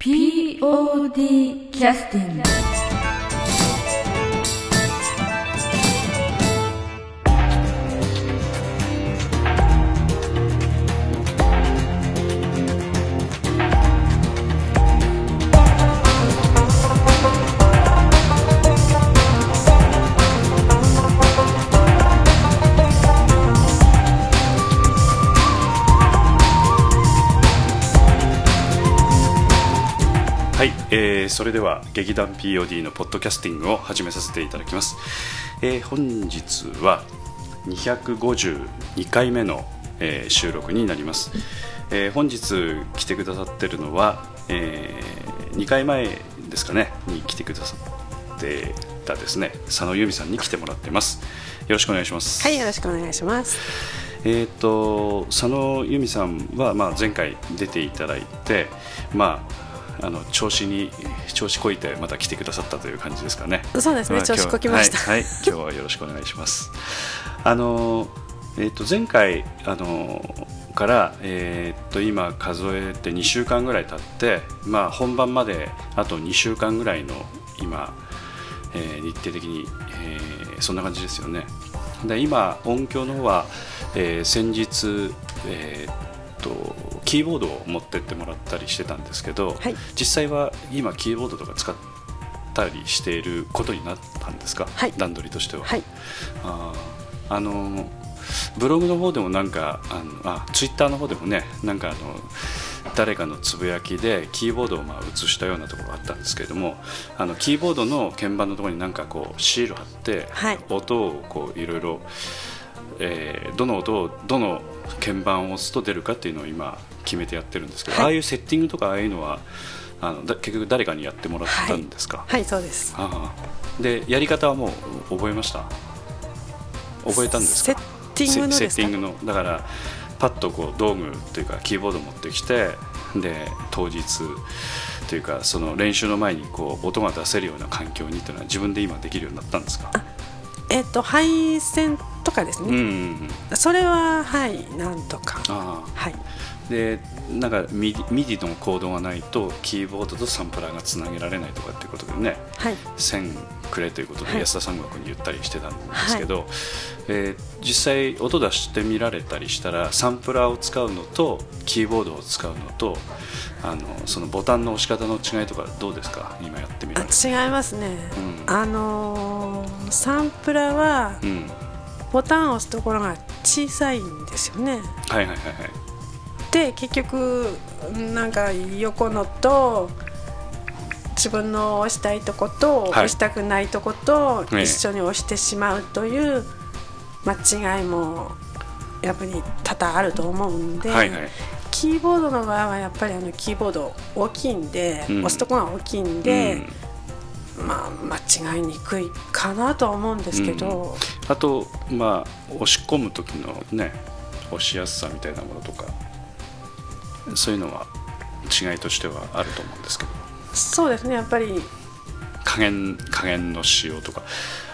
POD キャスティングえーそれでは劇団 POD のポッドキャスティングを始めさせていただきます、えー本日は252回目の、えー収録になります、えー本日来てくださってるのは、え2回前ですかねに来てくださってたですね。佐野由美さんに来てもらってます。よろしくお願いします。はい、よろしくお願いします。えー、と佐野由美さんは、まあ、前回出ていただいて、まあ、あの調子に調子こいてまた来てくださったという感じですかね。そうですねまあ調子こきましたはい、はい今日はよろしくお願いします。あのえー、と前回あのから、えー、と今数えて2週間ぐらい経って、まあ、本番まであと2週間ぐらいの今、えー日程的に、えーそんな感じですよね。で今音響の方は、えー先日、えー、とキーボードを持ってってもらったりしてたんですけど、はい。実際は今キーボードとか使ったりしていることになったんですか、はい。段取りとしては。はい、あーあのブログの方でもなんかあのあツイッターの方でもねなんかあの誰かのつぶやきでキーボードをまあ写したようなところがあったんですけれどもあのキーボードの鍵盤のところになんかこうシール貼って、はい。音をこういろいろ、えーどの音をどの鍵盤を押すと出るかっていうのを今決めてやってるんですけど、はい。ああいうセッティングとかああいうのはあのだ結局誰かにやってもらったんですか、はい、そうです。ああ。でやり方はもう覚えました？覚えたんですか？セッティングのセですか？セッティングの。だからパッとこう道具というかキーボード持ってきてで当日というかその練習の前にこう音が出せるような環境にというのは自分で今できるようになったんですか？えっ、と、配線とかですうんうんね。うん。それは、はい、なんとか。あはい、あでなんか MIDI、MIDI のコードがないとキーボードとサンプラーがつなげられないとかっていうことでねはい、線くれということではい安田三国に言ったりしてたんですけど、えー実際音出してみられたりしたらサンプラーを使うのとキーボードを使うのとあのそのボタンの押し方の違いとかどうですか？今やってみられて。あ違いますね。うんあのーサンプラはうん、ボタンを押すところが小さいんですよね。はいはいはいはいで結局なんか横のと自分の押したいとこと、い。押したくないとことええ一緒に押してしまうという間違いもやっぱり多々あると思うんで、はいはい。キーボードの場合はやっぱりあのキーボード大きいんで、うん。押すとこが大きいんで、まあ間違いにくいかなとは思うんですけど、あとまあ押し込む時のね押しやすさみたいなものとかそういうのは違いとしてはあると思うんですけど。そうですねやっぱり。加減加減の仕様とか。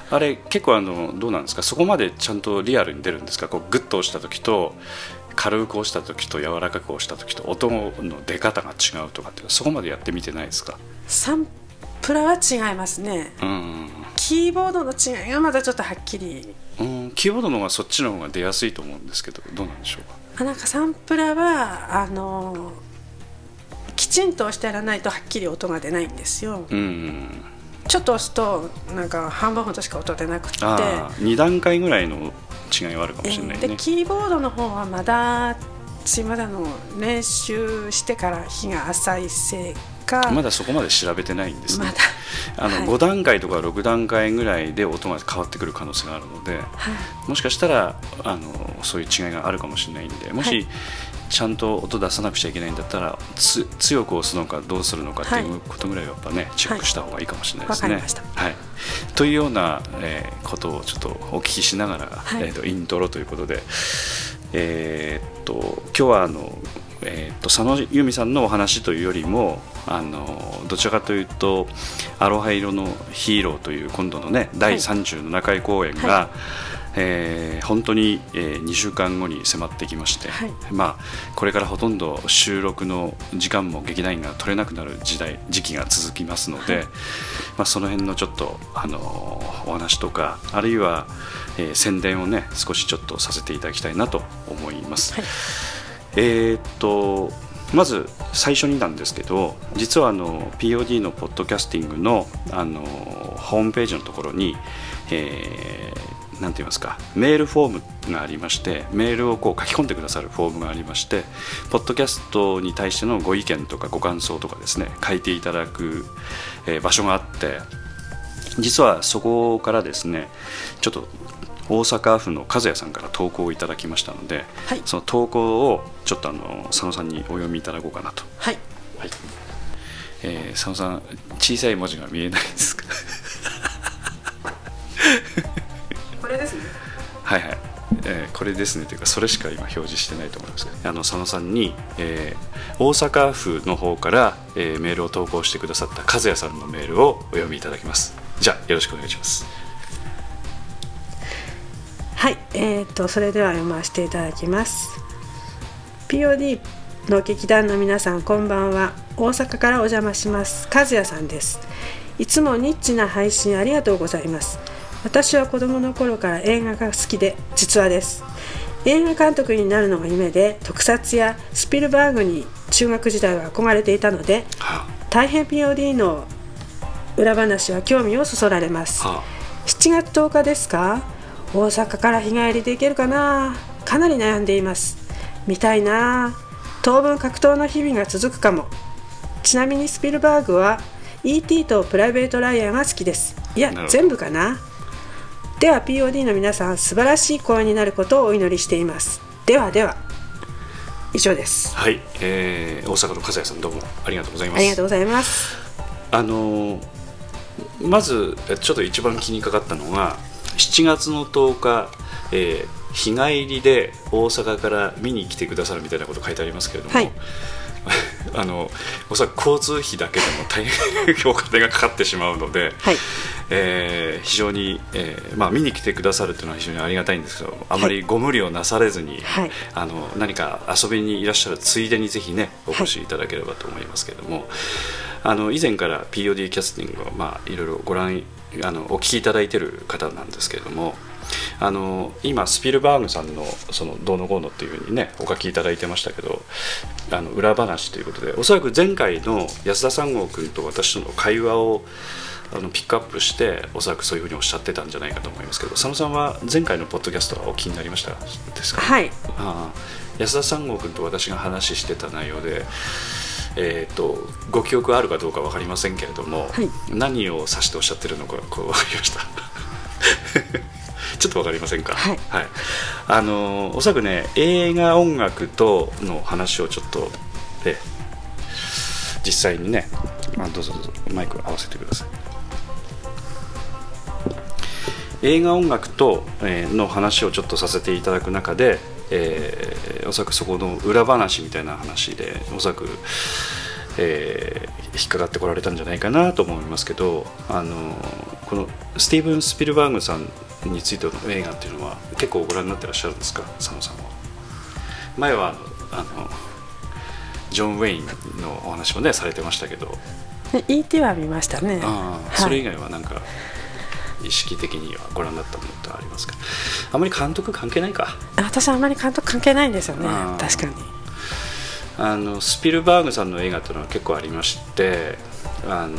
あれ結構あのどうなんですか？そこまでちゃんとリアルに出るんですか？こうグッと押した時と軽く押した時と柔らかく押した時と音の出方が違うとかってそこまでやってみてないですか？サンプラは違いますね。うん。キーボードの違いがまたちょっとはっきり。うんキーボードの方がそっちの方が出やすいと思うんですけどどうなんでしょうか？あなんかサンプラはあのきちんと押してやらないとはっきり音が出ないんですよ。うん。ちょっと押すとなんか半分ほどしか音出なくって。ああ2段階ぐらいの違いはあるかもえしれないね。ーでキーボードの方はまだすいませんあの練習してから日が浅いせいか。まだそこまで調べてないんですね。まだ。あのはい。5段階とか6段階ぐらいで音が変わってくる可能性があるのではい。もしかしたらあのそういう違いがあるかもしれないんでもし、はい。ちゃんと音出さなくちゃいけないんだったらつ強く押すのかどうするのかっていうはい。ことぐらいはやっぱねチェックした方がいいかもしれないですね。はい、というような、えーことをちょっとお聞きしながら、はい。えー、とイントロということで、えーっと今日はあの、えーっと佐野由美さんのお話というよりもあのどちらかというと「アロハ色のヒーロー」という今度のね第37回公演が、はえー本当に、え2週間後に迫ってきまして、はい。まあ、これからほとんど収録の時間も劇団員が取れなくなる時代時期が続きますので、まあ、その辺のちょっと、あのお話とかあるいは、えー宣伝をね少しちょっとさせていただきたいなと思います。えーっとまず最初になんですけど実はあの POD のポッドキャスティングのあのホームページのところに、えーなんて言いますかメールフォームがありましてメールをこう書き込んでくださるフォームがありましてポッドキャストに対してのご意見とかご感想とかですね書いていただく、えー場所があって実はそこからですねちょっと大阪府の和也さんから投稿をいただきましたので、はい。その投稿をちょっとあの佐野さんにお読みいただこうかなと、はい。はい。えー佐野さん小さい文字が見えないですか？これですね。はいはい、えーこれですねというかそれしか今表示してないと思いますあの佐野さんに、えー大阪府の方から、えーメールを投稿してくださった和也さんのメールをお読みいただきます。じゃあよろしくお願いしますはい、えー、とそれでは読ませていただきます。POD の劇団の皆さんこんばんは。大阪からお邪魔します。和也さんです。いつもニッチな配信ありがとうございます。私は子供の頃から映画が好きで実話です。映画監督になるのが夢で特撮やスピルバーグに中学時代は憧れていたのでは大変 POD の裏話は興味をそそられます。あ。は7月10日ですか？大阪から日帰りで行けるかな？かなり悩んでいます。見たいな？当分格闘の日々が続くかも。ちなみにスピルバーグは E.T. とプライベート・ライアンが好きです。いや全部かな？では POD の皆さん素晴らしい声になることをお祈りしています。ではでは以上です。はい、えー大阪の和也さんどうもありがとうございます。ありがとうございます。あのーまずえちょっと一番気にかかったのが7月の10日、えー日帰りで大阪から見に来てくださるみたいなこと書いてありますけれども、はい。あのおそらく交通費だけでも大変 お金がかかってしまうので、はい。えー非常に、えーまあ、見に来てくださるというのは非常にありがたいんですけどあまりご無理をなされずに、はい。あの何か遊びにいらっしゃるついでにぜひねお越しいただければと思いますけれども、あの以前から POD キャスティングを、まあ、いろいろご覧あのお聞きいただいている方なんですけれどもあの今スピルバーグさんのそのどうのこうのっていうふうにねお書きいただいてましたけどあの裏話ということでおそらく前回の安田三郷君と私との会話をあのピックアップしておそらくそういうふうにおっしゃってたんじゃないかと思いますけど佐野さんは前回のポッドキャストはお気になりましたですか、はい。ああ。安田三郷君と私が話してた内容で、えー、とご記憶あるかどうか分かりませんけれども、はい。何を指しておっしゃってるのかこう分かりました？ちょっと分かりませんか？はい。あのおそらくね映画音楽との話をちょっとえ実際にねあどうぞどうぞマイク合わせてください。映画音楽と、えーの話をちょっとさせていただく中で、えーおそらくそこの裏話みたいな話でおそらく、えー引っかかってこられたんじゃないかなと思いますけどあのこのスティーブン・スピルバーグさんについての映画っていうのは結構ご覧になってらっしゃるんですか？佐野さんは。前はあのジョン・ウェインのお話もねされてましたけど。ね E.T. は見ましたね。それ以外はなんか意識的にはご覧になったものってありますか？あまり監督関係ないか。あ私あんまり監督関係ないんですよね。確かに。あのスピルバーグさんの映画というのは結構ありましてあの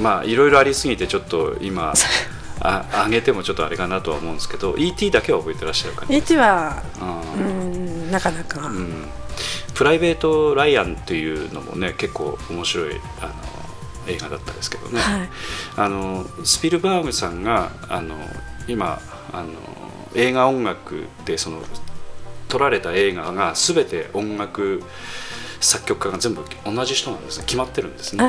まあいろいろありすぎてちょっと今 あ上げてもちょっとあれかなとは思うんですけど E.T. だけは覚えてらっしゃるかな？E.T. はあうーんなかなか、うん。プライベート・ライアンっていうのもね結構面白いあの映画だったですけどね、はい。あのスピルバーグさんがあの今あの映画音楽でその撮られた映画が全て音楽作曲家が全部同じ人なんですね。決まってるんですね。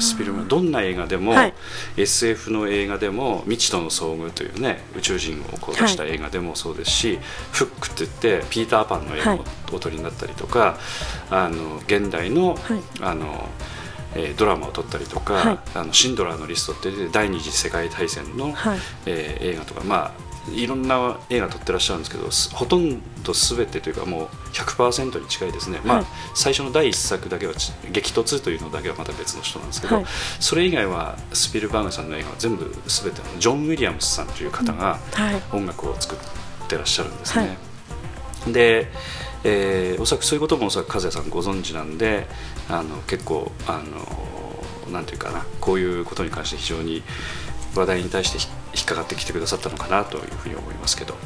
スピルバーグ。どんな映画でも、はい。SF の映画でも「未知との遭遇」というね宇宙人をこう出した映画でもそうですし「フック」って言ってピーター・パンの映画はい。をお撮りになったりとか、あの現代の,、はい。あのえードラマを撮ったりとか、はい。あのシンドラーのリストって第二次世界大戦の、はい。えー映画とか、まあ、いろんな映画撮ってらっしゃるんですけどすほとんど全てというかもう100%に近いですね、まあはい。最初の第一作だけはち激突というのだけはまた別の人なんですけど、はい。それ以外はスピルバーグさんの映画は全部全てあのジョン・ウィリアムスさんという方がはい。音楽を作ってらっしゃるんですね、で、えーおそらくそういうこともおそらく和也さんご存知なんであの結構あのなんていうかなこういうことに関して非常に話題に対して引っかかってきてくださったのかなというふうに思いますけど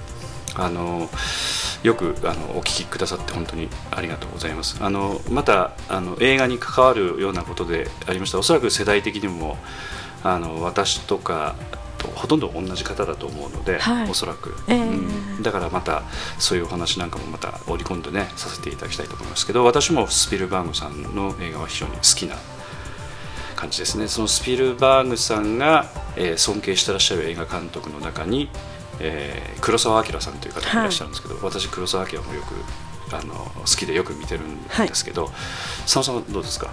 あのよくあのお聞きくださって本当にありがとうございます。あのまたあの映画に関わるようなことでありましたおそらく世代的にもあの私とかとほとんど同じ方だと思うので、はい。おそらく、ええ。うん。だからまたそういうお話なんかもまた織り込んでねさせていただきたいと思いますけど私もスピルバーグさんの映画は非常に好きな感じですね。そのスピルバーグさんが、えー尊敬してらっしゃる映画監督の中に、えー黒澤明さんという方がい。らっしゃるんですけど、私黒澤明もよくあの好きでよく見てるんですけど、佐野さんはどうですか？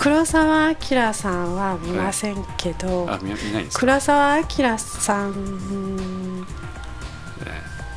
黒澤明さんは見ませんけど、あ見見ないんですか、黒澤明さん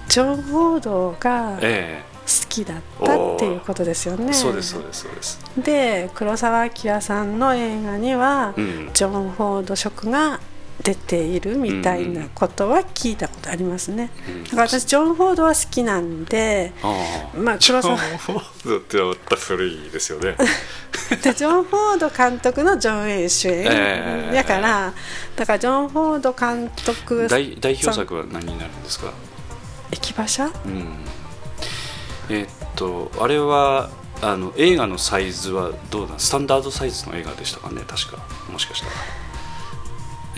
ジョン・フォードが好えきだったっていうことですよえね。そうですそうですそうです、で黒澤明さんの映画には、うん、ジョン・フォード色が出ているみたいなことは聞いたことありますね。うんだから私ジョン・フォードは好きなんで、ああ。まあジョン・フォードってまた古いですよね。でジョン・フォード監督のジョン・ウェイン主演、ええやからだからジョン・フォード監督代代表作は何になるんですか？駅馬車？うん。えーっとあれはあの映画のサイズはどうなん？スタンダードサイズの映画でしたかね確か。もしかしたら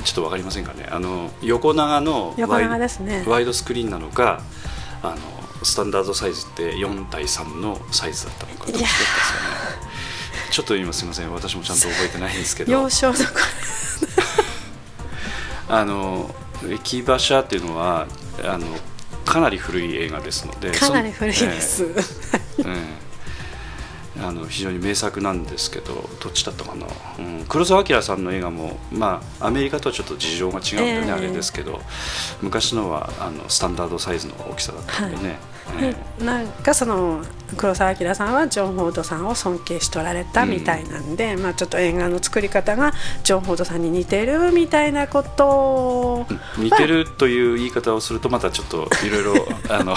ちょっと分かりませんかね。あの横長の横ワイ長ですね。ワイドスクリーンなのかあのスタンダードサイズって4対3のサイズだったのかどっちだったんですかね。ちょっと今すみません。私もちゃんと覚えてないんですけど。幼少の頃。あの駅馬車っていうのはあのかなり古い映画ですのでかなり古いです、ええ あの非常に名作なんですけどどっちだったかな、うん、黒澤明さんの映画も、まあ、アメリカとはちょっと事情が違うんでね、ええ。あれですけど。昔のはあのスタンダードサイズの大きさだったんでね、ええで なんかその黒澤明さんはジョン・フォードさんを尊敬しとられたみたいなんで、まあ、ちょっと映画の作り方がジョン・フォードさんに似てるみたいなことを。似てるという言い方をするとまたちょっといろいろ あの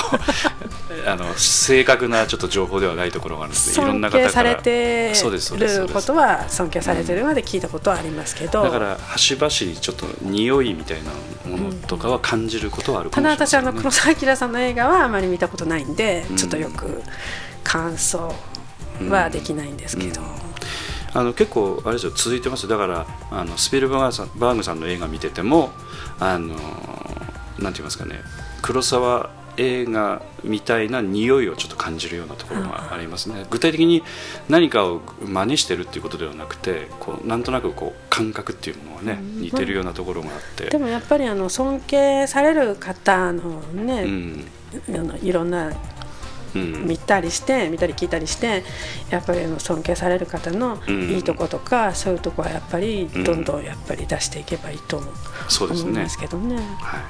あの正確なちょっと情報ではないところがあるので尊敬されてることは尊敬されてるまで聞いたことはありますけど、だから端々にちょっと匂いみたいなものとかは感じることはあるかたもしれない、ね。だ私あの黒澤明さんの映画はあまり見たことないんで、うん。ちょっとよく感想はできないんですけど、うん。あの結構あれですよ続いてます。よだからあのスピルバーグさんバーグさんの映画見ててもあのなんて言いますかね黒沢映画みたいな匂いをちょっと感じるようなところがありますね。具体的に何かを真似してるっていうことではなくてこうなんとなくこう感覚っていうものがね似てるようなところがあって、でもやっぱりあの尊敬される方のね、うんいろんなうん見たりして見たり聞いたりしてやっぱり尊敬される方のうん。いいとことか、そういうとこはやっぱりどんどんやっぱり出していけばいいと思う,、そうですね。思いますけどね。は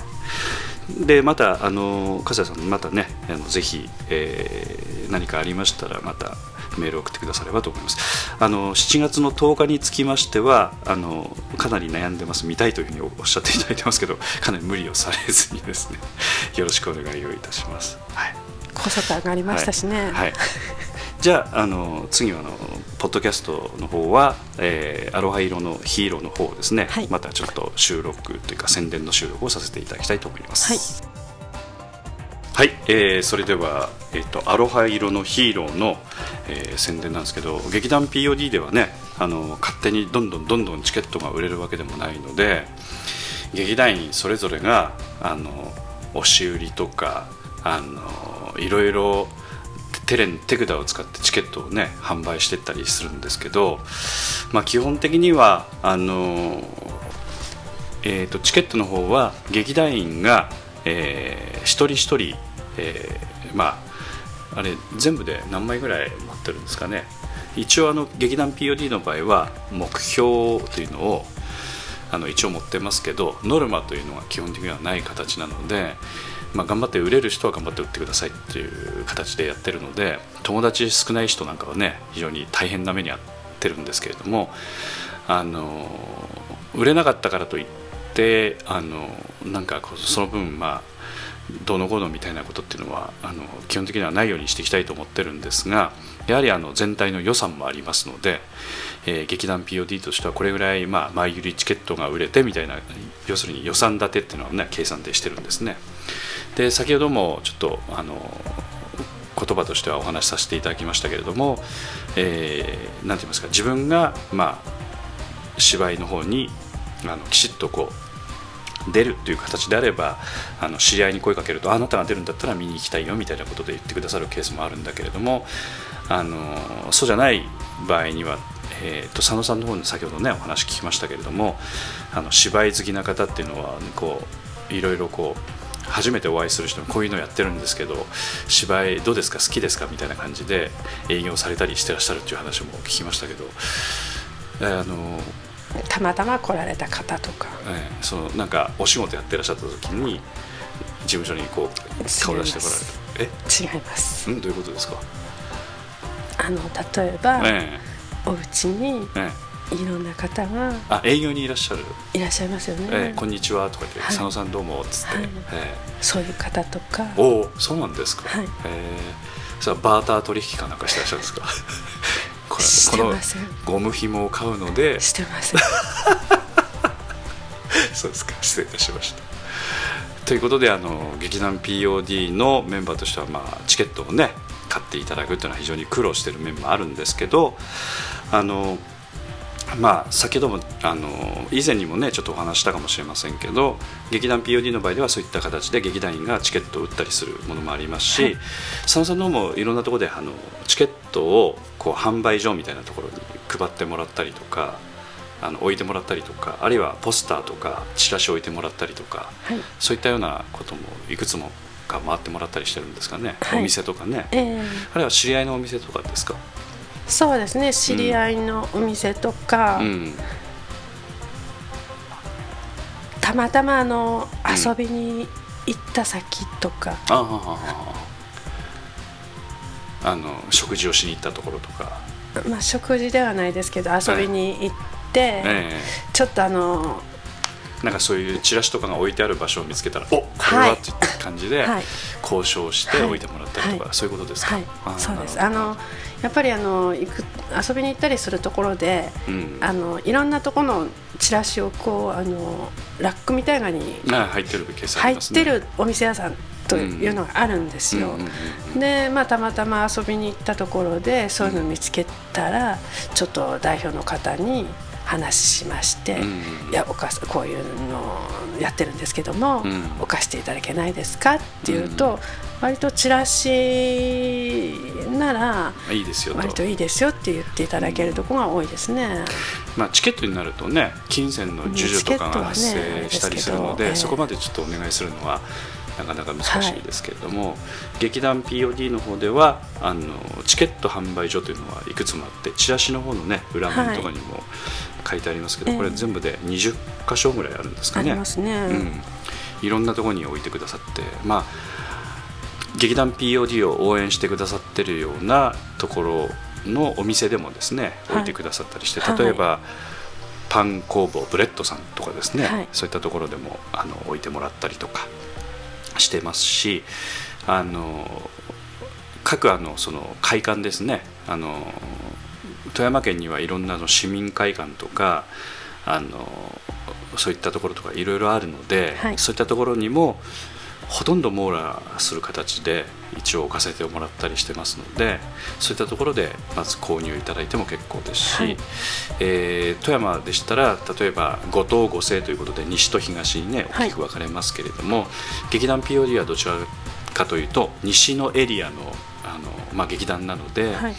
い、でまたあの笠谷さんまたねあのぜひ、えー何かありましたらまたメールを送ってくださればと思います。あの7月の10日につきましてはあのかなり悩んでます。見たいというふうにおっしゃっていただいてますけど かなり無理をされずにですね よろしくお願いをいたします、はい。高速上がりましたしね。はい、じゃああの次はあのポッドキャストの方は、えーアロハ色のヒーローの方をですね、はい。またちょっと収録というか宣伝の収録をさせていただきたいと思います。はい、はいえーそれでは、えっとアロハ色のヒーローの、えー宣伝なんですけど劇団 POD ではねあの勝手にどんどんどんどんチケットが売れるわけでもないので劇団員それぞれがあの押し売りとかあのいろいろテレン手札を使ってチケットをね販売していったりするんですけど、まあ、基本的にはあの、えー、とチケットの方は劇団員が、えー一人一人、えーまああれ全部で何枚ぐらい持ってるんですかね。一応あの劇団 POD の場合は目標というのをあの一応持ってますけどノルマというのは基本的にはない形なので、まあ、頑張って売れる人は頑張って売ってくださいっていう形でやってるので友達少ない人なんかはね非常に大変な目に遭ってるんですけれどもあの売れなかったからといってあのなんかその分まあどのこうのみたいなことっていうのはあの基本的にはないようにしていきたいと思ってるんですがやはりあの全体の予算もありますので、えー、劇団 POD としてはこれぐらい、まあ、前売りチケットが売れてみたいな要するに予算立てっていうのは、ね、計算でしてるんですね。で先ほどもちょっとあの言葉としてはお話しさせていただきましたけれども、えー、て言いますか自分が、まあ、芝居の方にあのきちっとこう出るという形であればあの知り合いに声かけるとあなたが出るんだったら見に行きたいよみたいなことで言ってくださるケースもあるんだけれどもあのそうじゃない場合には、えーと、佐野さんの方に先ほどねお話聞きましたけれどもあの芝居好きな方っていうのはこういろいろこう初めてお会いする人もこういうのやってるんですけど芝居どうですか？好きですか？みたいな感じで営業されたりしてらっしゃるっていう話も聞きましたけどあのたまたま来られた方とか、えー、そのなんかお仕事やってらっしゃった時に事務所にこう顔出してこられるえ？違います。うんどういうことですか？あの例えば、えー、お家に、えーいろんな方があ営業にいらっしゃる。いらっしゃいますよね、えー、こんにちはとか言って、はい、佐野さんどうもっつって、はい、えー、そういう方とか。おおそうなんですか、はい、えー、それバーター取引かなんかしてらっしゃるんですか？このゴム紐を買うのでしてません そうですか。失礼いたしました。ということであの劇団 POD のメンバーとしては、まあ、チケットをね買っていただくというのは非常に苦労している面もあるんですけどあのまあ、先ほどもあの以前にもねちょっとお話したかもしれませんけど劇団 POD の場合ではそういった形で劇団員がチケットを売ったりするものもありますし、はい、佐野さんの方もいろんなところであのチケットをこう販売所みたいなところに配ってもらったりとかあの置いてもらったりとかあるいはポスターとかチラシを置いてもらったりとか、はい、そういったようなこともいくつもか回ってもらったりしてるんですかね、はい、お店とかね、えー、あるいは知り合いのお店とかですかそうですね知り合いのお店とか、うん、たまたまあの遊びに行った先とか、あの食事をしに行ったところとか。まあ食事ではないですけど遊びに行って、えー、ちょっとあのなんかそういうチラシとかが置いてある場所を見つけたら「おこれは」っていう感じで交渉して置いてもらったりとか、そういうことですか、はい、そうです。あのやっぱりあの行く遊びに行ったりするところで、うん、あのいろんなところのチラシをこうあのラックみたいなに入ってる、ね、入ってるお店屋さんというのがあるんですよ。で、まあ、たまたま遊びに行ったところでそういうのを見つけたら、ちょっと代表の方に話しまして、いやおかこういうのやってるんですけども、置かしていただけないですか？っていうと、割とチラシならいいですよ割といいですよって言っていただけるところが多いですね、まあ、チケットになるとね金銭の授受とかが発生したりするので、ね、そこまでちょっとお願いするのはなかなか難しいですけれども、はい、劇団 POD の方ではあのチケット販売所というのはいくつもあってチラシの方のね裏面とかにも書いてありますけど、はい、これ全部で20箇所ぐらいあるんですかね。ありますね、うん、いろんなところに置いてくださってまあ劇団 POD を応援してくださってるようなところのお店でもですね置いてくださったりして、はい、例えば、はい、パン工房ブレッドさんとかですね、はい、そういったところでもあの置いてもらったりとかしてますしあの各あのその会館ですねあの富山県にはいろんなの市民会館とかあのそういったところとかいろいろあるので、そういったところにもほとんど網羅する形で一応置かせてもらったりしてますのでそういったところでまず購入いただいても結構ですし、はい、えー、富山でしたら例えば五島五星ということで西と東にね大きく分かれますけれども、はい、劇団 POD はどちらかというと西のエリアのあの、まあ、劇団なので、はい、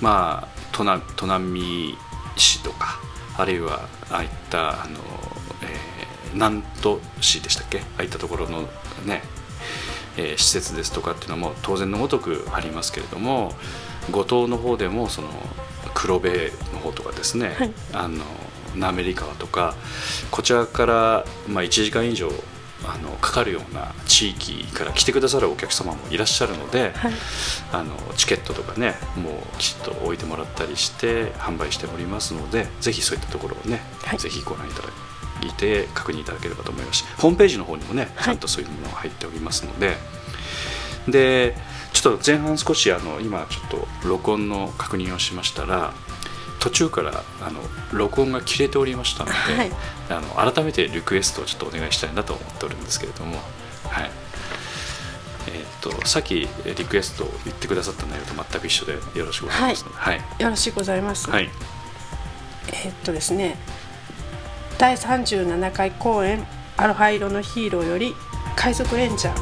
まあ砺波市とかあるいはああいったあの、えー、南砺市でしたっけ？ああいったところのね、えー、施設ですとかっていうのも当然のごとくありますけれども五島の方でもその黒部の方とかですね、はい、あの滑川とかこちらから、まあ、1時間以上あのかかるような地域から来てくださるお客様もいらっしゃるので、はい、あのチケットとかねもうきちっと置いてもらったりして販売しておりますのでぜひそういったところをね、はい、ぜひご覧いただいて確認いただければと思います。しホームページの方にもねちゃんとそういうものが入っておりますので、はい、でちょっと前半少しあの今ちょっと録音の確認をしましたら途中からあの録音が切れておりましたので、はい、あの改めてリクエストをちょっとお願いしたいなと思っておるんですけれども、はい。えーと、さっきリクエストを言ってくださった内容と全く一緒でよろしくございます、はい、はい、よろしくございます、はい、えっとですね第37回公演「アロハ色のヒーロー」より「海賊レンジャー」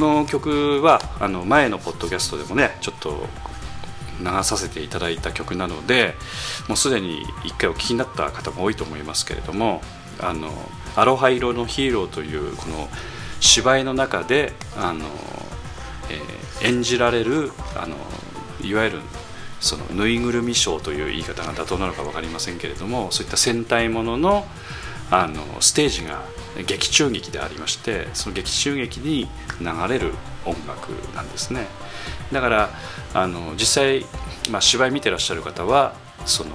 の曲はあの前のポッドキャストでもねちょっと流させていただいた曲なのでもうすでに1回お聴きになった方も多いと思いますけれども「あのアロハ色のヒーロー」というこの芝居の中であの、えー、演じられるあのいわゆるそのぬいぐるみショーという言い方が妥当なのか分かりませんけれどもそういった戦隊もののあのステージが劇中劇でありましてその劇中劇に流れる音楽なんですね。だからあの実際、まあ、芝居見てらっしゃる方はその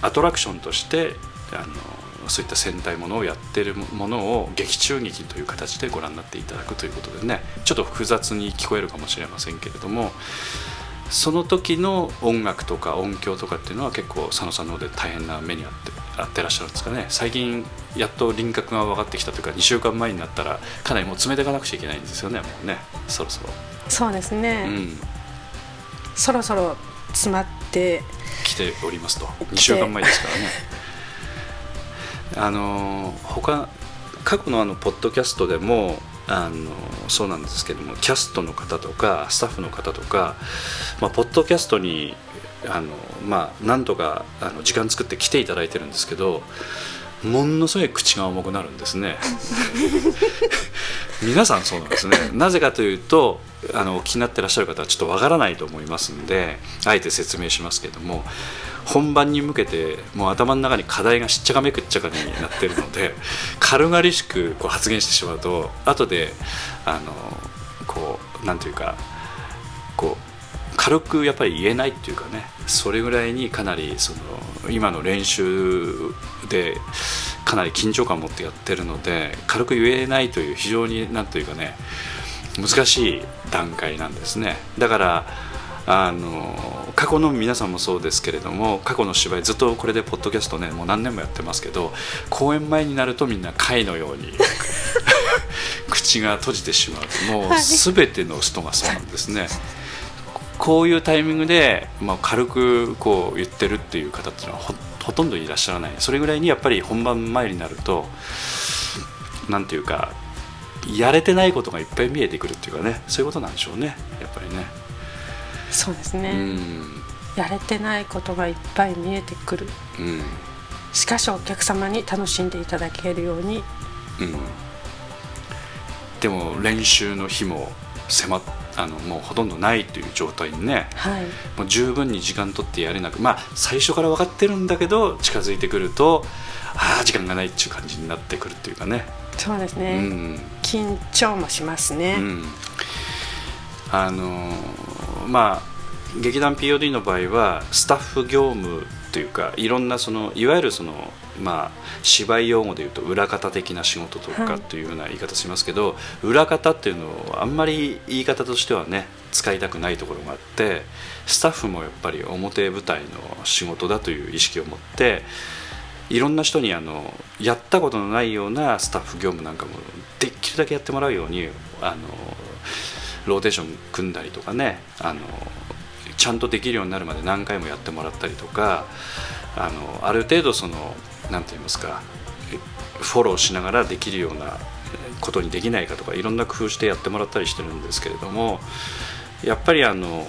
アトラクションとしてあのそういった戦隊ものをやってるものを劇中劇という形でご覧になっていただくということでねちょっと複雑に聞こえるかもしれませんけれどもその時の音楽とか音響とかっていうのは結構佐野さんの方で大変な目にあってあってらっしゃるんですかね。最近やっと輪郭が分かってきたというか2週間前になったらかなりもう詰めていかなくちゃいけないんですよね。もうねそろそろ。そうですね、うん。そろそろ詰まって来ておりますと。2週間前ですからね。あの他過去のあのポッドキャストでもあのそうなんですけどもキャストの方とかスタッフの方とか、まあ、ポッドキャストにあの、まあ、なんとかあの時間作って来ていただいてるんですけどものすごい口が重くなるんですね。皆さんそうなんですね。なぜかというとあの気になってらっしゃる方はちょっとわからないと思いますんであえて説明しますけども本番に向けてもう頭の中に課題がしっちゃかめくっちゃかになってるので 軽々しくこう発言してしまうと後であのこうなんていうか軽くやっぱり言えないっていうかねそれぐらいにかなりその今の練習でかなり緊張感を持ってやってるので軽く言えないという非常になんというかね難しい段階なんですね。だからあの過去の皆さんもそうですけれども過去の芝居ずっとこれでポッドキャストねもう何年もやってますけど公演前になるとみんな貝のように 口が閉じてしまう。もう全ての人がそうなんですね。こういうタイミングで、まあ、軽くこう言ってるっていう方っていうのはほほとんどいらっしゃらない。それぐらいにやっぱり本番前になるとなんていうかやれてないことがいっぱい見えてくるっていうかね。そういうことなんでしょうね。やっぱりね。そうですね、うん。やれてないことがいっぱい見えてくる。うん。しかしお客様に楽しんでいただけるように。うん、でも練習の日も迫っあのもうほとんどないという状態にねはい。もう十分に時間取ってやれなくまあ最初から分かってるんだけど近づいてくるとああ時間がないっていう感じになってくるっていうかね、そうですうね、ん。緊張もしますね、うん、あのーまあ劇団 POD の場合はスタッフ業務というかいろんなそのいわゆるそのまあ芝居用語でいうと裏方的な仕事とはい。かというような言い方しますけど、裏方っていうのはあんまり言い方としてはね使いたくないところがあってスタッフもやっぱり表舞台の仕事だという意識を持っていろんな人にあのやったことのないようなスタッフ業務なんかもできるだけやってもらうようにあのローテーション組んだりとかねあのちゃんとできるようになるまで何回もやってもらったりとかあのある程度そのなんて言いますかフォローしながらできるようなことにできないかとかいろんな工夫してやってもらったりしてるんですけれどもやっぱりあの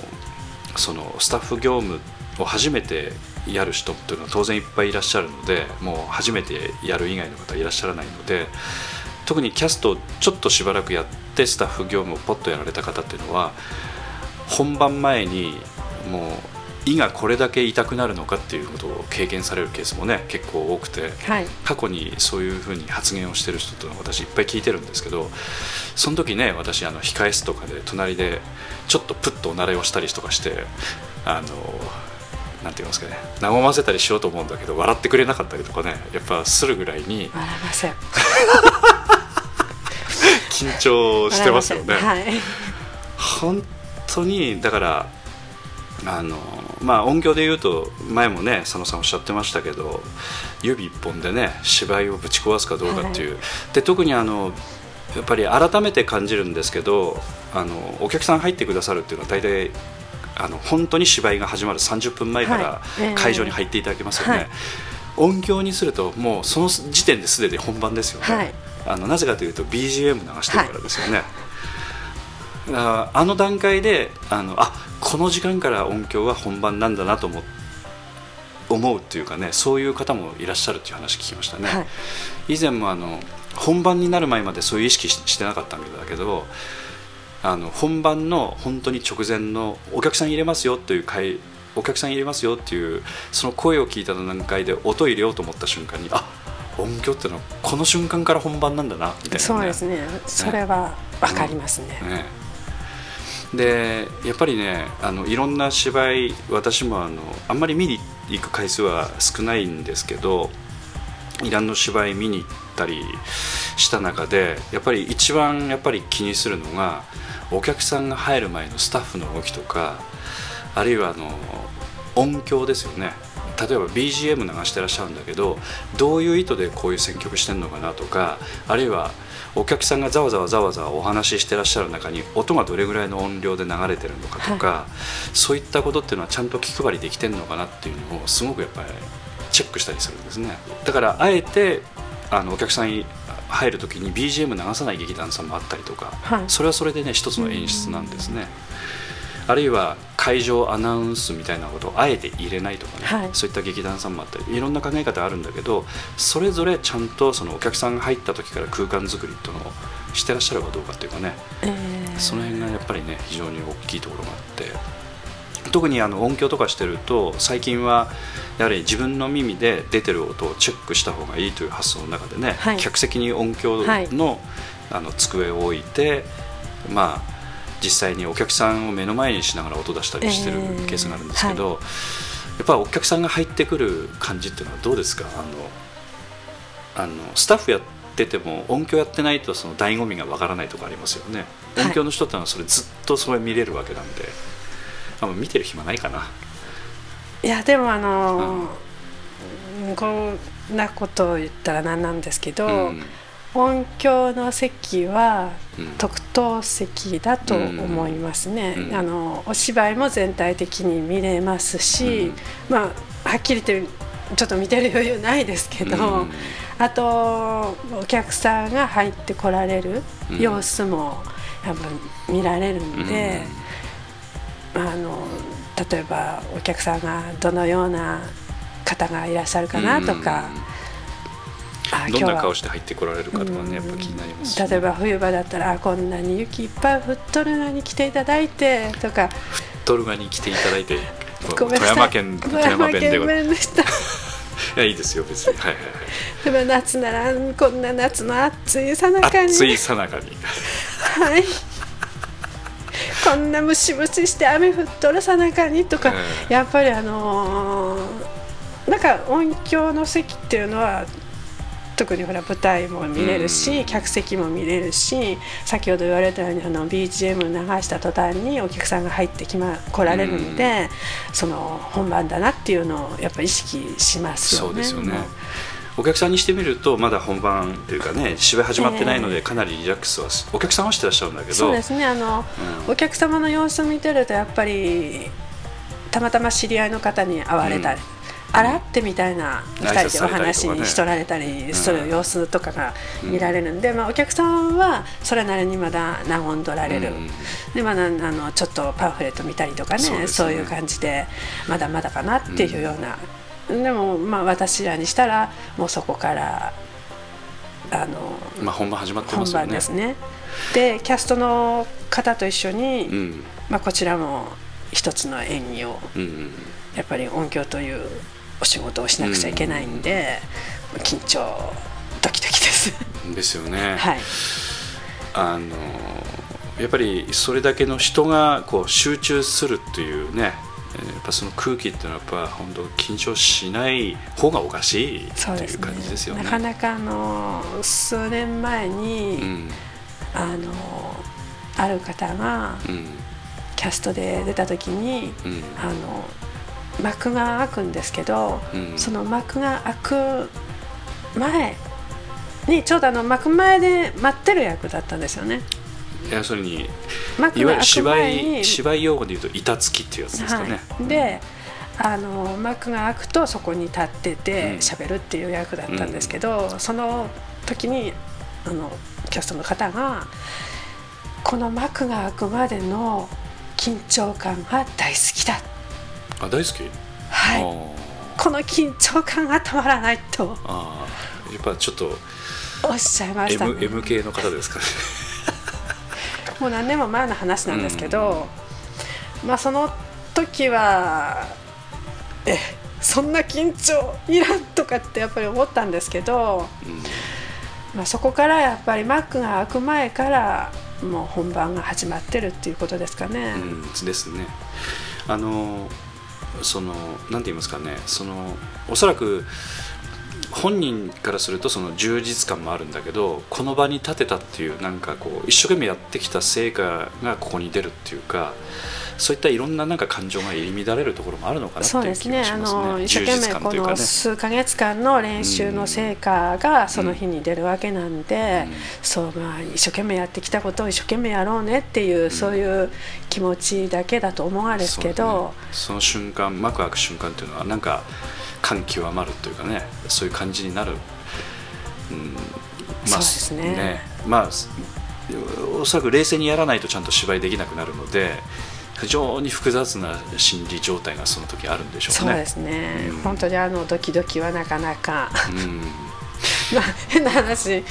そのスタッフ業務を初めてやる人っていうのは当然いっぱいいらっしゃるのでもう初めてやる以外の方はいらっしゃらないので特にキャストをちょっとしばらくやってスタッフ業務をポッとやられた方っていうのは本番前にもう胃がこれだけ痛くなるのかっていうことを経験されるケースもね結構多くてはい。過去にそういうふうに発言をしてる人っていうのは私いっぱい聞いてるんですけどその時ね私あの控え室とかで隣でちょっとプッとおなれをしたりとかしてあのなんて言いますかね和ませたりしようと思うんだけど笑ってくれなかったりとかねやっぱするぐらいに笑いませ。ん 緊張してますよね。はい。本当にだからあのまあ音響で言うと前もね佐野さんおっしゃってましたけど指一本でね芝居をぶち壊すかどうかっていう、で特にあのやっぱり改めて感じるんですけどあのお客さん入ってくださるっていうのは大体あの本当に芝居が始まる30分前かはい。らええ会場に入っていただけますよね、はい。音響にするともうその時点ですでに本番ですよね、はい。あのなぜかというと BGM 流してるからですよね、ああの段階であのあこの時間から音響は本番なんだなと思思うっていうかねそういう方もいらっしゃるっていう話聞きましたね、はい。以前もあの本番になる前までそういう意識ししてなかったんだけどあの本番の本当に直前のお客さん入れますよという会お客さん入れますよっていうその声を聞いた段階で音入れようと思った瞬間にあ音響ってのはこの瞬間から本番なんだなみたいな、ね、そうですね。それはわかりますね、ねでやっぱりねあのいろんな芝居私もあのあんまり見に行く回数は少ないんですけどイランの芝居見に行ったりした中でやっぱり一番やっぱり気にするのがお客さんが入る前のスタッフの動きとかあるいはあの音響ですよね。例えば BGM 流してらっしゃるんだけどどういう意図でこういう選曲してるのかなとかあるいはお客さんがざわざわざわざわお話ししてらっしゃる中に音がどれぐらいの音量で流れてるのかとか、はい、そういったことっていうのはちゃんと気配りできてるのかなっていうのをすごくやっぱりチェックしたりするんですね。だからあえてあのお客さんに入る時に BGM 流さない劇団さんもあったりとか、はい、それはそれでね一つの演出なんですね。あるいは会場アナウンスみたいなことをあえて入れないとかね、はい、そういった劇団さんもあったりいろんな考え方あるんだけどそれぞれちゃんとそのお客さんが入った時から空間作りっていうのをしてらっしゃるかどうかっていうかね、えー、その辺がやっぱりね非常に大きいところがあって特にあの音響とかしてると最近はやはり自分の耳で出てる音をチェックした方がいいという発想の中でね、はい、客席に音響のはい、あの机を置いてまあ実際にお客さんを目の前にしながら音出したりしてるケースがあるんですけど、えーはい、やっぱお客さんが入ってくる感じっていうのはどうですか？あのあのスタッフやってても音響やってないとその醍醐味がわからないとかありますよね。音響の人ってのはそれずっとそれ見れるわけなんで、あ見てる暇ないかな。いやでもあのーうん、こんなことを言ったらなんなんですけど、うん音響の席は特等席だと思いますね、うん、あのお芝居も全体的に見れますし、うん、まあはっきり言ってちょっと見てる余裕ないですけど、うん、あとお客さんが入ってこられる様子もやっぱ見られるんで、あの例えばお客さんがどのような方がいらっしゃるかなとか。どんな顔して入ってこられるかとかね、やっぱ気になります、ね、例えば冬場だったらこんなに雪いっぱい降っとるのに来ていただいてとか。降っとるがに来ていただいて。富山県富山弁でございましたい。やいいですよ別に。はいはいはい。でも夏ならこんな夏の暑いさなかに。暑いさなかに。はい。こんなムシムシして雨降っとるさなかにとか、やっぱりあのー、なんか音響の席っていうのは特にほら舞台も見れるし、客席も見れるし先ほど言われたようにあの BGM 流した途端にお客さんが入ってき、ま、来られるので、その本番だなっていうのをやっぱ意識しますよね。そうですよね。お客さんにしてみるとまだ本番というかね芝居始まってないのでかなりリラックスは、お客さんはしてらっしゃるんだけど。そうですね。あの、うん、お客様の様子を見てるとやっぱりたまたま知り合いの方に会われたり、あらってみたいな2人でお話にしとられたりする様子とかが見られるんで、まあ、お客さんはそれなりにまだ和んどられる、でまだあのちょっとパンフレット見たりとかねそういう感じでまだまだかなっていうような、でもまあ私らにしたらもうそこからあの、まあ、本番始まってますよね。ですね。でキャストの方と一緒に、うん、まあ、こちらも一つの演技を、うん、やっぱり音響というお仕事をしなくちゃいけないんで、うん、緊張ドキドキです。ですよね。はい、あのやっぱりそれだけの人がこう集中するっていうねやっぱその空気っていうのはやっぱ本当緊張しない方がおかしいっていう感じですよね。ね。なかなかあの数年前に、うん、あのある方が、うん、キャストで出た時に、うん、あの幕が開くんですけど、うん、その幕が開く前にちょうどあの幕前で待ってる役だったんですよね。要するにいわゆる芝居芝居用語で言うと板付きっていうやつですかね。はい、であの幕が開くとそこに立ってて喋るっていう役だったんですけど、うん、その時にあのキャストの方がこの幕が開くまでの緊張感が大好きだあ大好き？はい。この緊張感がたまらないと。あやっぱちょっとおっしゃいました、ね、M, M 系の方ですかね。もう何年も前の話なんですけど、うん、まあその時はえそんな緊張いらんとかってやっぱり思ったんですけど、うん、まあ、そこからやっぱりマックが開く前からもう本番が始まってるっていうことですかね。うん、ですね。あのその何て言いますかねそのおそらく本人からするとその充実感もあるんだけどこの場に立てたっていうなんかこう一生懸命やってきた成果がここに出るっていうかそういったいろんななんか感情が入り乱れるところもあるのかなっていう気がしますね。あの一生懸命この数か月間の練習の成果がその日に出るわけなんで、うん、そうまあ一生懸命やってきたことを一生懸命やろうねっていう、うん、そういう気持ちだけだと思うんですけど、そ、ね,、の瞬間幕開く瞬間っていうのはなんか感極まるというかねそういう感じになる。うん、まあ、そうですね。ね。まあおそらく冷静にやらないとちゃんと芝居できなくなるので非常に複雑な心理状態がその時あるんでしょうね。そうですね、うん、本当にあのドキドキはなかなか、うん、まあ変な話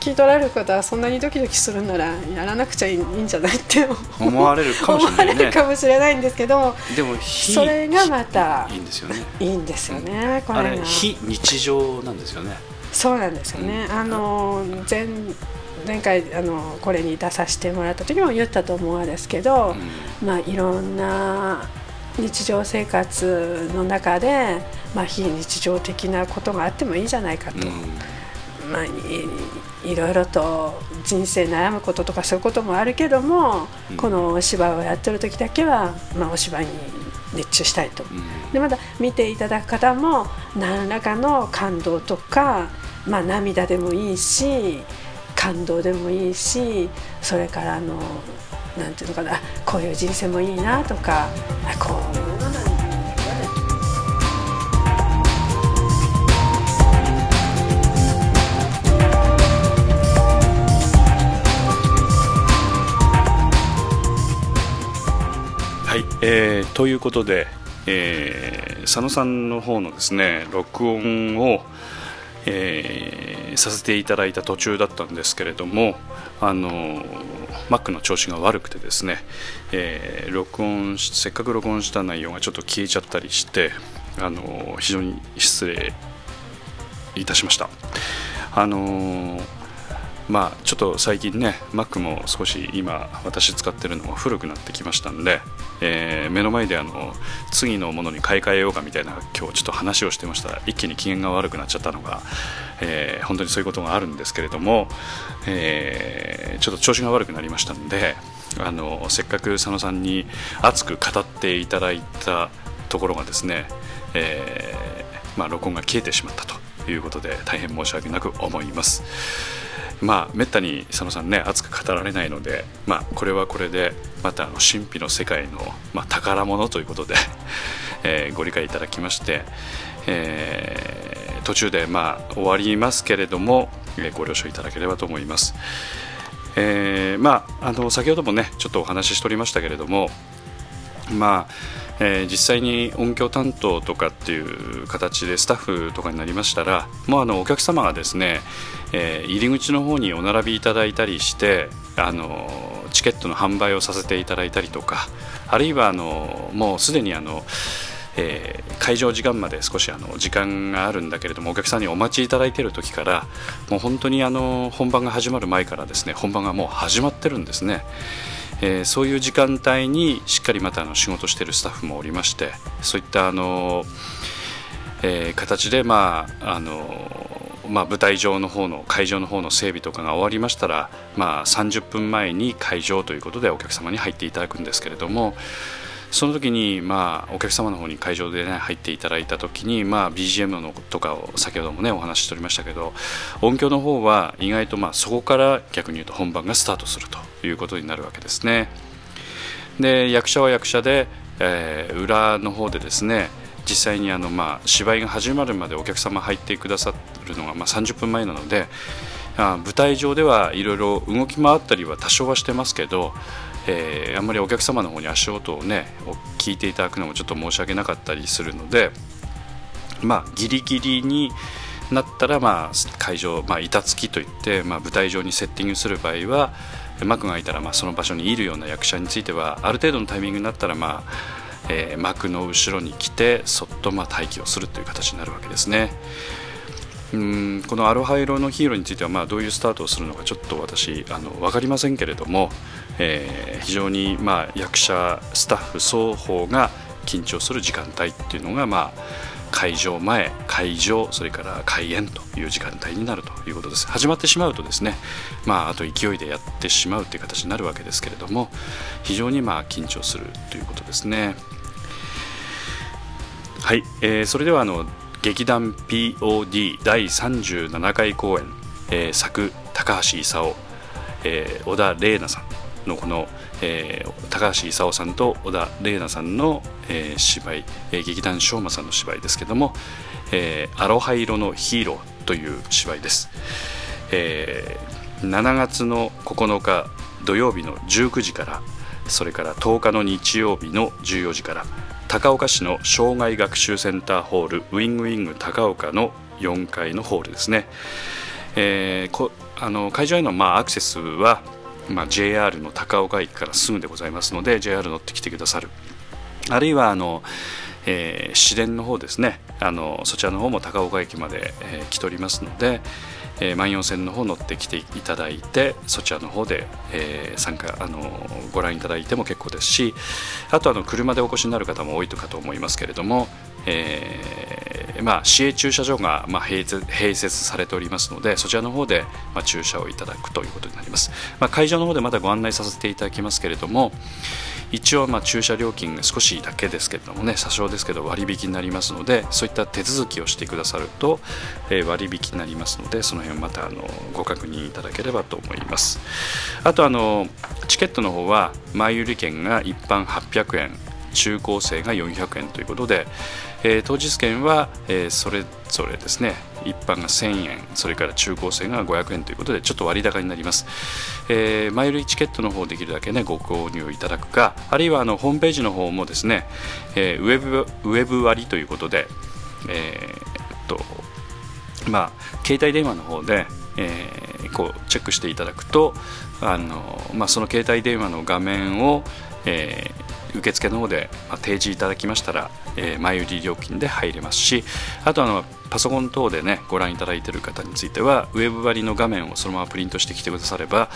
聞い取られる方はそんなにドキドキするならやらなくちゃいいんじゃないって思われるかもしれない、ね、かもしれないんですけどでもそれがまたいいんですよね。いいんですよね、うん、これが。非日常なんですよね。そうなんですよね、あの前前回あのこれに出させてもらった時も言ったと思うんですけど、うん、まあ、いろんな日常生活の中で、まあ、非日常的なことがあってもいいじゃないかと。うん、まあいいろいろと人生悩むこととかそういうこともあるけども、うん、このお芝居をやってる時だけは、まあ、お芝居に熱中したいと、うん、でまた見ていただく方も何らかの感動とか、まあ、涙でもいいし感動でもいいしそれからあのなんていうのかなこういう人生もいいなとかこういうのなんだ。はい、えー、ということで、えー、佐野さんの方のですね録音を、えー、させていただいた途中だったんですけれどもあの Mac の調子が悪くてですね、えー、録音せっかく録音した内容がちょっと消えちゃったりしてあの非常に失礼いたしました。あのまあ、ちょっと最近ね Mac も少し今私使ってるのも古くなってきましたんで、えー、目の前であの次のものに買い替えようかみたいな今日ちょっと話をしてましたら一気に機嫌が悪くなっちゃったのが、えー、本当にそういうことがあるんですけれども、えー、ちょっと調子が悪くなりましたんであのせっかく佐野さんに熱く語っていただいたところがですね、えまあ、録音が消えてしまったということで大変申し訳なく思います。まあめったに佐野さんね熱く語られないので、まあ、これはこれでまたあの神秘の世界の、まあ、宝物ということで えー、ご理解いただきまして、えー、途中でまあ終わりますけれども、えー、ご了承いただければと思います。えー、まああの先ほどもねちょっとお話ししておりましたけれどもまあえー、実際に音響担当とかっていう形でスタッフとかになりましたらもうあのお客様がですね、えー、入り口の方にお並びいただいたりしてあのチケットの販売をさせていただいたりとかあるいはあのもうすでにあのえー、会場時間まで少しあの時間があるんだけれどもお客さんにお待ちいただいている時からもう本当にあの本番が始まる前からですね本番がもう始まってるんですね。えー、そういう時間帯にしっかりまたあの仕事してるスタッフもおりましてそういったあの、えー、形で、まああのまあ、舞台上の方の会場の方の整備とかが終わりましたら、まあ、30分前に会場ということでお客様に入っていただくんですけれども。その時に、まあ、お客様の方に会場で、ね、入っていただいた時に、まあ、BGM のとかを先ほどもねお話ししておりましたけど音響の方は意外と、まあ、そこから逆に言うと本番がスタートするということになるわけですね。で役者は役者で、えー、裏の方でですね実際にあの、まあ、芝居が始まるまでお客様入ってくださるのが、まあ、30分前なのであ舞台上ではいろいろ動き回ったりは多少はしてますけどえー、あんまりお客様の方に足音をね聞いていただくのもちょっと申し訳なかったりするのでまあギリギリになったら、まあ、会場、まあ、板付きといって、まあ、舞台上にセッティングする場合は幕が開いたら、まあ、その場所にいるような役者についてはある程度のタイミングになったら、まあえー、幕の後ろに来てそっとまあ待機をするという形になるわけですね。うんこのアロハ色のヒーローについてはまあどういうスタートをするのかちょっと私あの分かりませんけれども、えー、非常にまあ役者スタッフ双方が緊張する時間帯っていうのがまあ会場前会場それから開演という時間帯になるということです。始まってしまうとですねまああと勢いでやってしまうという形になるわけですけれども非常にまあ緊張するということですね。はい、えー、それではあの劇団 POD 第37回公演、えー、作高橋勲、えー、小田玲奈さんのこの、えー、高橋勲さんと小田玲奈さんの、えー、芝居、えー、劇団昌磨さんの芝居ですけども「えー、アロハ色のヒーロー」という芝居です、えー、7月の9日土曜日の19時からそれから10日の日曜日の14時から高岡市の障害学習センターホールウィングウィング高岡の4階のホールですね、えー、こあの会場へのまあアクセスはまあ、JR の高岡駅からすぐでございますので JR 乗ってきてくださる。あるいはあの、えー、市電の方ですね。あのそちらの方も高岡駅まで、えー、来ておりますので、えー、万葉線の方乗ってきていただいてそちらの方で、えー、参加あのご覧いただいても結構ですしあとあの車でお越しになる方も多いかと思いますけれども、えーまあ、市営駐車場が、まあ、併併設されておりますのでそちらの方で、まあ、駐車をいただくということになります、まあ、会場の方でまたご案内させていただきますけれども一応まあ駐車料金が少しだけですけどもね多少ですけど割引になりますのでそういった手続きをしてくださると、え、割引になりますのでその辺またあのご確認いただければと思います。あとあのチケットの方は前売り券が一般800円中高生が400円ということで、えー、当日券は、えー、それぞれですね。一般が1000円それから中高生が500円ということでちょっと割高になります、えー、前売りチケットの方できるだけねご購入いただくかあるいはあのホームページの方もですね、えー、ウェブウェブ割ということで、えー、っとまあ携帯電話の方でえー、こうチェックしていただくとあの、まあ、その携帯電話の画面を、え受付の方で提示いただきましたら、えー、前売り料金で入れますしあとあのパソコン等でねご覧いただいている方についてはウェブ割の画面をそのままプリントしてきてくだされば、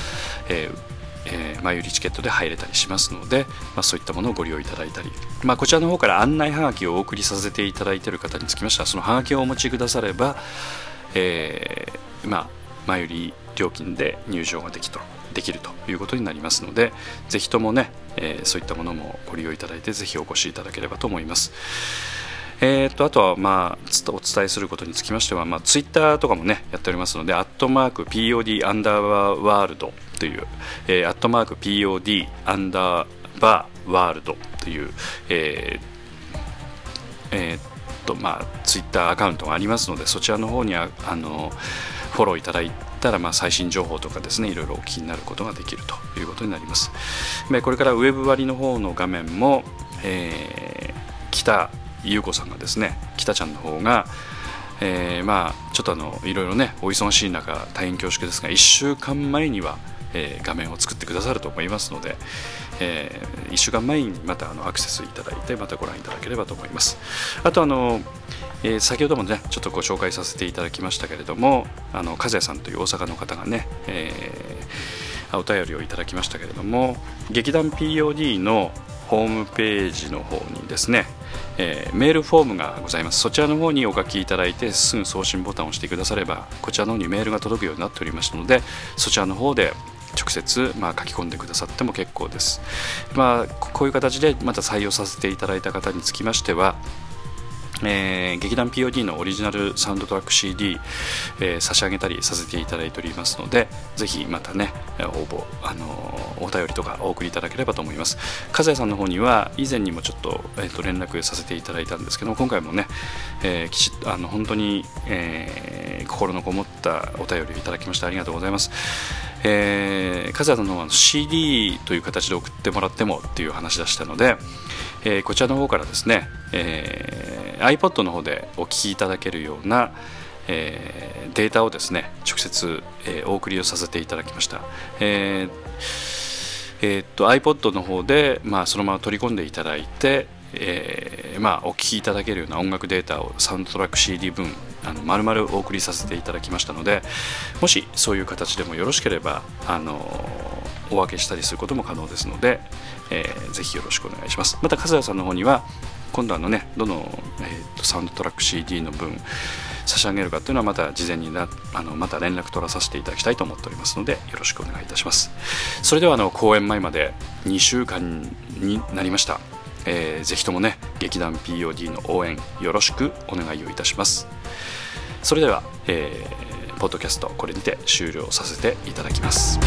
えーえー、前売りチケットで入れたりしますので、まあ、そういったものをご利用いただいたり、まあ、こちらの方から案内はがきをお送りさせていただいている方につきましてはそのはがきをお持ちくだされば、えーまあ、前売り料金で入場ができとできるということになりますのでぜひともね、えー、そういったものもご利用いただいてぜひお越しいただければと思います。えーと、あとは、まあ、お伝えすることにつきましては、まあ、ツイッターとかもねやっておりますので、アットマーク POD アンダーバーワールドという、えー、アットマーク POD アンダーバーワールドという、えーえーとまあ、ツイッターアカウントがありますので、そちらの方にああのフォローいただいたら、まあ、最新情報とかですねいろいろお気になることができるということになります。でこれからウェブ割の方の画面も、えー、北優子さんがですね北ちゃんの方がえー、まあちょっとあのいろいろねお忙しい中大変恐縮ですが1週間前には、えー、画面を作ってくださると思いますので、えー、1週間前にまたあのアクセスいただいてまたご覧いただければと思います。あとあのえー、先ほどもねちょっとご紹介させていただきましたけれどもあの和也さんという大阪の方がね、えー、お便りをいただきましたけれども劇団 POD のホームページの方にですね、えー、メールフォームがございます。そちらの方にお書きいただいてすぐ送信ボタンを押してくださればこちらの方にメールが届くようになっておりますのでそちらの方で直接、まあ、書き込んでくださっても結構です、まあ、こういう形でまた採用させていただいた方につきましてはえー、劇団 POD のオリジナルサウンドトラック CD、えー、差し上げたりさせていただいておりますのでぜひまたね応募、あのー、お便りとかお送りいただければと思います。和也さんの方には以前にもちょっと,、えー、と連絡させていただいたんですけど今回もね、え、きちあの本当に、え、心のこもったお便りをいただきましてありがとうございます。えー、和也さんの CD という形で送ってもらってもっていう話でしたので、えー、こちらの方からですね、えー、iPod の方でお聞きいただけるような、えー、データをですね直接、えー、お送りをさせていただきました、えーえー、っと iPod の方で、まあ、そのまま取り込んでいただいて、えーまあ、お聞きいただけるような音楽データをサウンドトラック CD 分あの丸々お送りさせていただきましたのでもしそういう形でもよろしければあのお分けしたりすることも可能ですので、えー、ぜひよろしくお願いします。また和也さんの方には今度あのねどの、えーと、サウンドトラック CD の分差し上げるかというのはまた事前になあのまた連絡取らさせていただきたいと思っておりますのでよろしくお願いいたします。それではあの公演前まで2週間になりました。えー、ぜひともね劇団 POD の応援よろしくお願いをいたします。それでは、えー、ポッドキャストこれにて終了させていただきます。